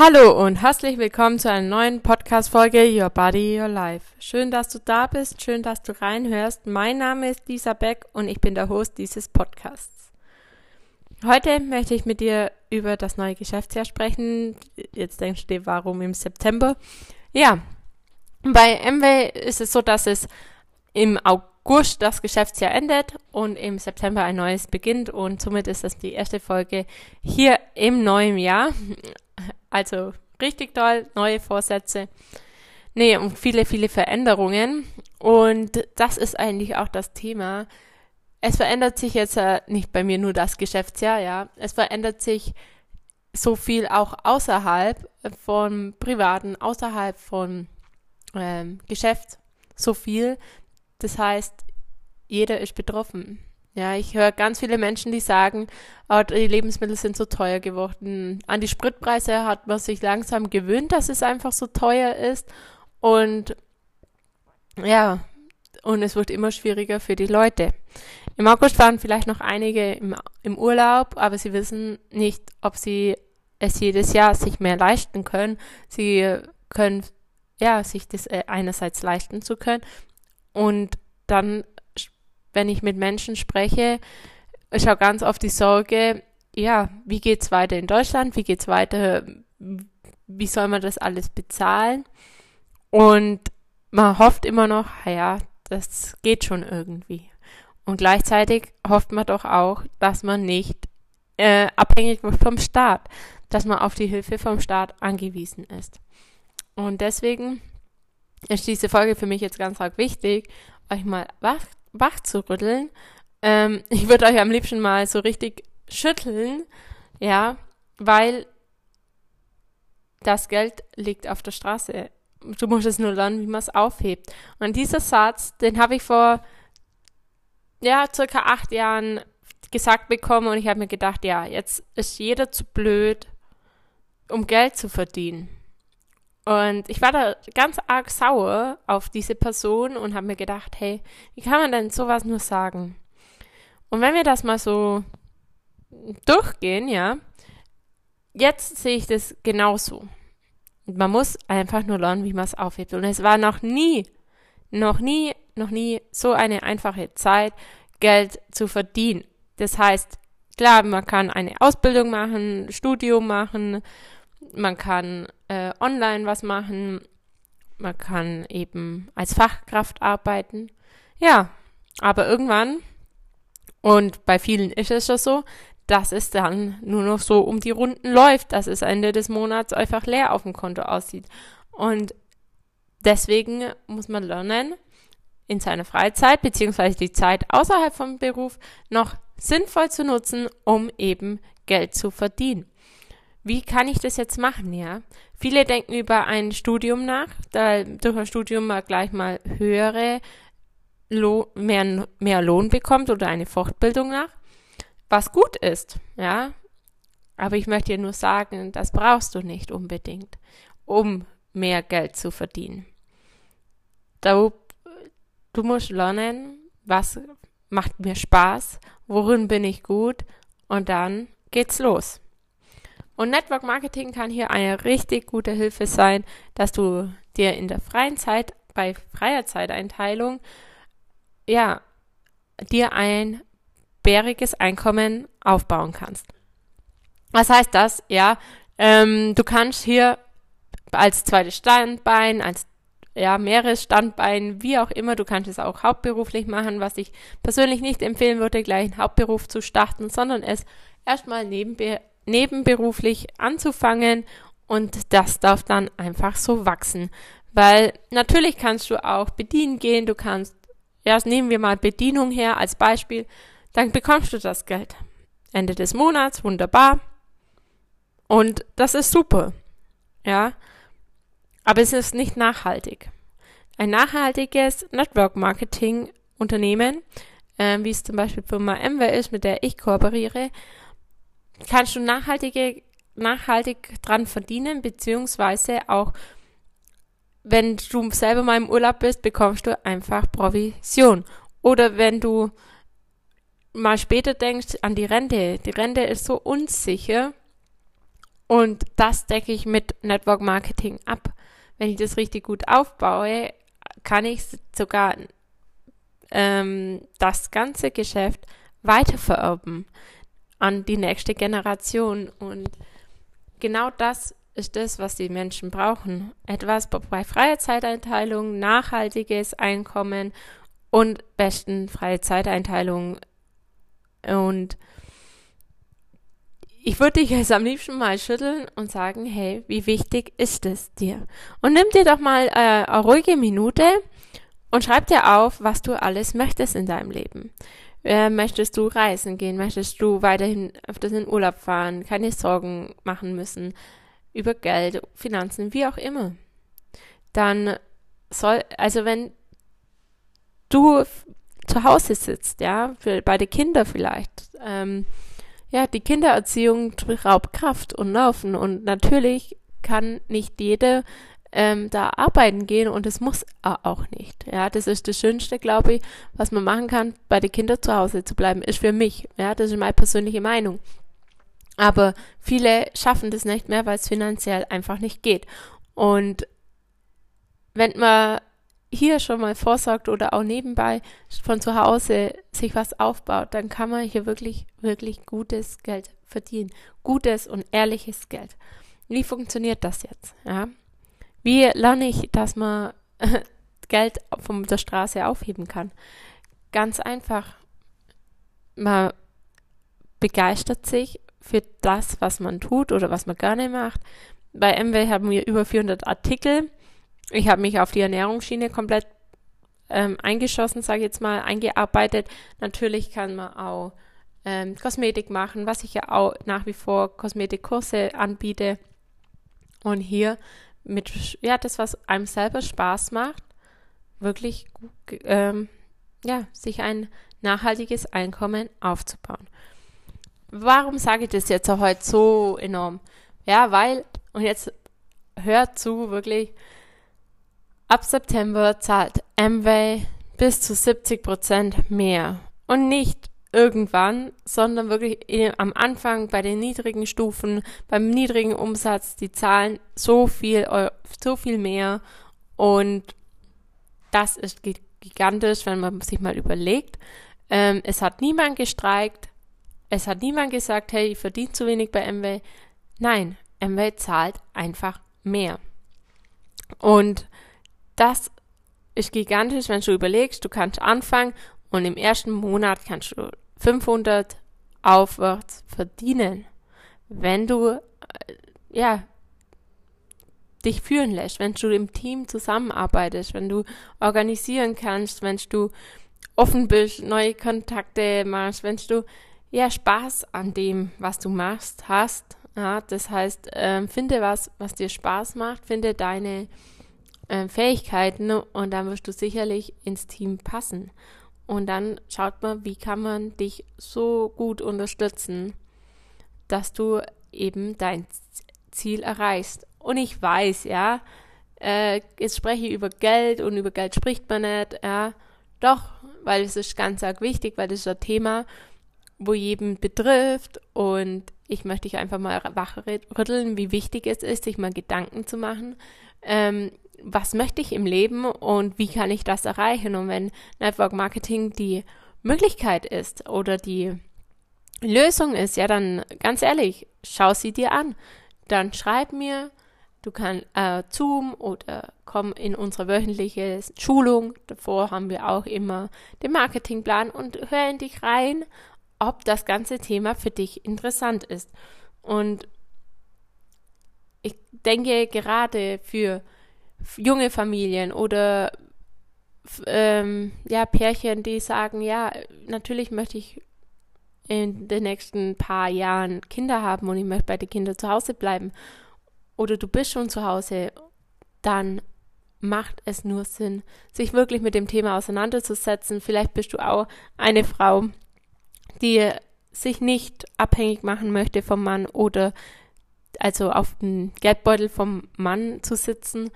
Hallo und herzlich willkommen zu einer neuen Podcast-Folge Your Body, Your Life. Schön, dass du da bist, schön, dass du reinhörst. Mein Name ist Lisa Beck und ich bin der Host dieses Podcasts. Heute möchte ich mit dir über das neue Geschäftsjahr sprechen. Jetzt denkst du dir, warum im September? Ja, bei MW ist es so, dass es im August das Geschäftsjahr endet und im September ein neues beginnt und somit ist das die erste Folge hier im neuen Jahr. Also richtig toll, neue Vorsätze. Nee, und viele, viele Veränderungen. Und das ist eigentlich auch das Thema. Es verändert sich jetzt äh, nicht bei mir nur das Geschäftsjahr, ja. Es verändert sich so viel auch außerhalb von Privaten, außerhalb von ähm, Geschäft, so viel. Das heißt, jeder ist betroffen. Ja, ich höre ganz viele Menschen, die sagen, oh, die Lebensmittel sind so teuer geworden. An die Spritpreise hat man sich langsam gewöhnt, dass es einfach so teuer ist. Und ja, und es wird immer schwieriger für die Leute. Im August waren vielleicht noch einige im, im Urlaub, aber sie wissen nicht, ob sie es jedes Jahr sich mehr leisten können. Sie können ja sich das äh, einerseits leisten zu können und dann wenn ich mit Menschen spreche, ich habe ganz oft die Sorge, ja, wie geht's weiter in Deutschland? Wie geht's weiter? Wie soll man das alles bezahlen? Und man hofft immer noch, ja, das geht schon irgendwie. Und gleichzeitig hofft man doch auch, dass man nicht äh, abhängig wird vom Staat, dass man auf die Hilfe vom Staat angewiesen ist. Und deswegen ist diese Folge für mich jetzt ganz arg wichtig, euch mal wach wach zu rütteln. Ähm, ich würde euch am liebsten mal so richtig schütteln, ja, weil das Geld liegt auf der Straße. Du musst es nur lernen, wie man es aufhebt. Und dieser Satz, den habe ich vor ja circa acht Jahren gesagt bekommen und ich habe mir gedacht, ja, jetzt ist jeder zu blöd, um Geld zu verdienen. Und ich war da ganz arg sauer auf diese Person und habe mir gedacht, hey, wie kann man denn sowas nur sagen? Und wenn wir das mal so durchgehen, ja, jetzt sehe ich das genauso. Man muss einfach nur lernen, wie man es aufhebt. Und es war noch nie, noch nie, noch nie so eine einfache Zeit, Geld zu verdienen. Das heißt, klar, man kann eine Ausbildung machen, Studium machen, man kann äh, online was machen, man kann eben als Fachkraft arbeiten. Ja, aber irgendwann, und bei vielen ist es ja so, dass es dann nur noch so um die Runden läuft, dass es Ende des Monats einfach leer auf dem Konto aussieht. Und deswegen muss man lernen, in seiner Freizeit beziehungsweise die Zeit außerhalb vom Beruf noch sinnvoll zu nutzen, um eben Geld zu verdienen wie kann ich das jetzt machen, ja? Viele denken über ein Studium nach, da durch ein Studium mal gleich mal höhere, Lohn, mehr, mehr Lohn bekommt oder eine Fortbildung nach, was gut ist, ja? Aber ich möchte dir nur sagen, das brauchst du nicht unbedingt, um mehr Geld zu verdienen. Du, du musst lernen, was macht mir Spaß, worin bin ich gut und dann geht's los. Und Network Marketing kann hier eine richtig gute Hilfe sein, dass du dir in der freien Zeit, bei freier Zeiteinteilung, ja, dir ein bäriges Einkommen aufbauen kannst. Was heißt das? Ja, ähm, du kannst hier als zweites Standbein, als ja, mehreres Standbein, wie auch immer, du kannst es auch hauptberuflich machen, was ich persönlich nicht empfehlen würde, gleich einen Hauptberuf zu starten, sondern es erstmal nebenbei nebenberuflich anzufangen und das darf dann einfach so wachsen. Weil natürlich kannst du auch bedienen gehen, du kannst, ja, nehmen wir mal Bedienung her als Beispiel, dann bekommst du das Geld. Ende des Monats, wunderbar. Und das ist super. Ja. Aber es ist nicht nachhaltig. Ein nachhaltiges Network Marketing Unternehmen, äh, wie es zum Beispiel Firma MWR ist, mit der ich kooperiere, kannst du nachhaltige, nachhaltig dran verdienen, beziehungsweise auch, wenn du selber mal im Urlaub bist, bekommst du einfach Provision. Oder wenn du mal später denkst an die Rente, die Rente ist so unsicher Und das decke ich mit Network Marketing ab. Wenn ich das richtig gut aufbaue, kann ich sogar ähm, das ganze Geschäft weitervererben an die nächste Generation. Und genau das ist das, was die Menschen brauchen. Etwas bei freier Zeiteinteilung, nachhaltiges Einkommen und besten freie Zeiteinteilung. Und ich würde dich jetzt am liebsten mal schütteln und sagen, hey, wie wichtig ist es dir? Und nimm dir doch mal äh, eine ruhige Minute und schreib dir auf, was du alles möchtest in deinem Leben. Äh, möchtest du reisen gehen? Möchtest du weiterhin öfters in Urlaub fahren? Keine Sorgen machen müssen über Geld, Finanzen, wie auch immer? Dann soll, also wenn du zu Hause sitzt, ja, für, bei den Kindern vielleicht, ähm, ja, die Kindererziehung raubt Kraft und Laufen und natürlich kann nicht jede ähm, da arbeiten gehen und es muss auch nicht. Ja, das ist das Schönste, glaube ich, was man machen kann, bei den Kindern zu Hause zu bleiben, ist für mich. Ja, das ist meine persönliche Meinung. Aber viele schaffen das nicht mehr, weil es finanziell einfach nicht geht. Und wenn man hier schon mal vorsorgt oder auch nebenbei von zu Hause sich was aufbaut, dann kann man hier wirklich, wirklich gutes Geld verdienen. Gutes und ehrliches Geld. Wie funktioniert das jetzt? Ja? Wie lerne ich, dass man Geld von der Straße aufheben kann? Ganz einfach. Man begeistert sich für das, was man tut oder was man gerne macht. Bei MW haben wir über 400 Artikel. Ich habe mich auf die Ernährungsschiene komplett ähm, eingeschossen, sage ich jetzt mal, eingearbeitet. Natürlich kann man auch ähm, Kosmetik machen, was ich ja auch nach wie vor Kosmetikkurse anbiete. Und hier mit, ja, das, was einem selber Spaß macht, wirklich, ähm, ja, sich ein nachhaltiges Einkommen aufzubauen. Warum sage ich das jetzt heute so enorm? Ja, weil, und jetzt hört zu, wirklich, ab September zahlt Amway bis zu 70 Prozent mehr. Und nicht irgendwann, sondern wirklich am Anfang bei den niedrigen Stufen, beim niedrigen Umsatz, die zahlen so viel, so viel mehr und das ist gigantisch, wenn man sich mal überlegt. Ähm, es hat niemand gestreikt, es hat niemand gesagt, hey, ich verdiene zu wenig bei MW. Nein, MW zahlt einfach mehr. Und das ist gigantisch, wenn du überlegst, du kannst anfangen und im ersten Monat kannst du 500 aufwärts verdienen, wenn du äh, ja dich führen lässt, wenn du im Team zusammenarbeitest, wenn du organisieren kannst, wenn du offen bist, neue Kontakte machst, wenn du ja Spaß an dem, was du machst, hast. Ja, das heißt, äh, finde was, was dir Spaß macht, finde deine äh, Fähigkeiten und dann wirst du sicherlich ins Team passen. Und dann schaut man, wie kann man dich so gut unterstützen, dass du eben dein Ziel erreichst. Und ich weiß, ja, äh, jetzt spreche ich über Geld und über Geld spricht man nicht, ja, doch, weil es ist ganz arg wichtig, weil das ist ein Thema, wo jeden betrifft und ich möchte dich einfach mal wachrütteln, wie wichtig es ist, sich mal Gedanken zu machen, ähm, was möchte ich im Leben und wie kann ich das erreichen? Und wenn Network Marketing die Möglichkeit ist oder die Lösung ist, ja, dann ganz ehrlich, schau sie dir an. Dann schreib mir, du kannst äh, Zoom oder komm in unsere wöchentliche Schulung. Davor haben wir auch immer den Marketingplan und hör in dich rein, ob das ganze Thema für dich interessant ist. Und ich denke gerade für junge Familien oder ähm, ja, Pärchen, die sagen, ja, natürlich möchte ich in den nächsten paar Jahren Kinder haben und ich möchte bei den Kindern zu Hause bleiben. Oder du bist schon zu Hause, dann macht es nur Sinn, sich wirklich mit dem Thema auseinanderzusetzen. Vielleicht bist du auch eine Frau, die sich nicht abhängig machen möchte vom Mann oder also auf den Geldbeutel vom Mann zu sitzen,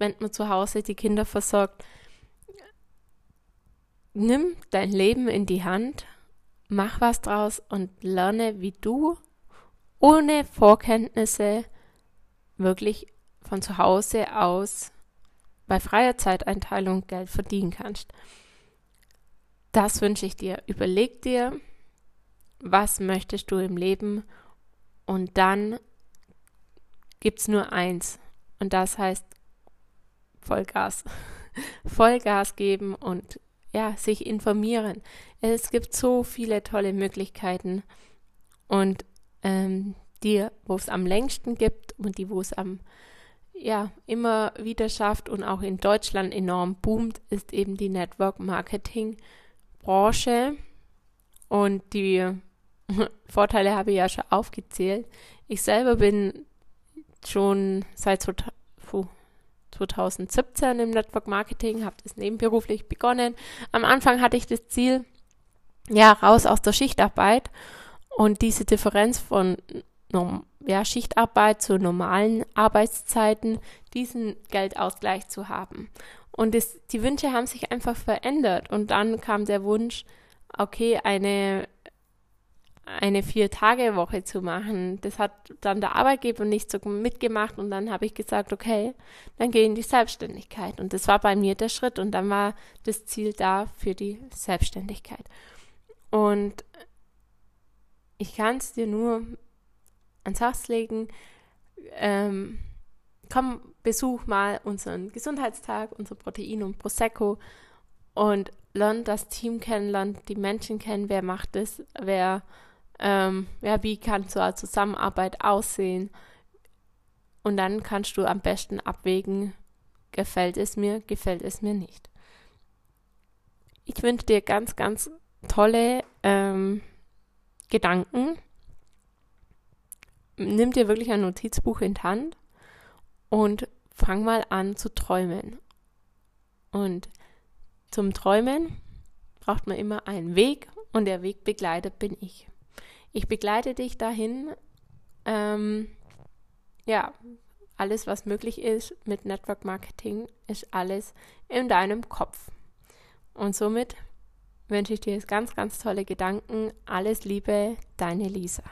wenn man zu Hause die Kinder versorgt. Nimm dein Leben in die Hand, mach was draus und lerne, wie du ohne Vorkenntnisse wirklich von zu Hause aus bei freier Zeiteinteilung Geld verdienen kannst. Das wünsche ich dir. Überleg dir, was möchtest du im Leben und dann gibt es nur eins und das heißt Vollgas. Vollgas geben und ja, sich informieren. Es gibt so viele tolle Möglichkeiten und ähm, die, wo es am längsten gibt und die, wo es am ja, immer wieder schafft und auch in Deutschland enorm boomt, ist eben die Network Marketing Branche. Und die Vorteile habe ich ja schon aufgezählt. Ich selber bin schon seit 2017 im Network Marketing, habe das nebenberuflich begonnen. Am Anfang hatte ich das Ziel, ja, raus aus der Schichtarbeit und diese Differenz von ja, Schichtarbeit zu normalen Arbeitszeiten, diesen Geldausgleich zu haben. Und das, die Wünsche haben sich einfach verändert. Und dann kam der Wunsch, okay, eine, eine Vier-Tage-Woche zu machen. Das hat dann der Arbeitgeber nicht so mitgemacht. Und dann habe ich gesagt, okay, dann gehe in die Selbstständigkeit. Und das war bei mir der Schritt. Und dann war das Ziel da für die Selbstständigkeit. Und ich kann es dir nur ans Herz legen. Ähm, komm, besuch mal unseren Gesundheitstag, unser Protein und Prosecco und lern das Team kennen, lern die Menschen kennen, wer macht es, wer, ähm, ja, wie kann so eine Zusammenarbeit aussehen. Und dann kannst du am besten abwägen, gefällt es mir, gefällt es mir nicht. Ich wünsche dir ganz, ganz tolle ähm, Gedanken. Nimm dir wirklich ein Notizbuch in die Hand und fang mal an zu träumen. Und zum Träumen braucht man immer einen Weg und der Weg begleitet bin ich. Ich begleite dich dahin, ähm, ja, alles, was möglich ist mit Network Marketing, ist alles in deinem Kopf. Und somit wünsche ich dir jetzt ganz, ganz tolle Gedanken. Alles Liebe, deine Lisa.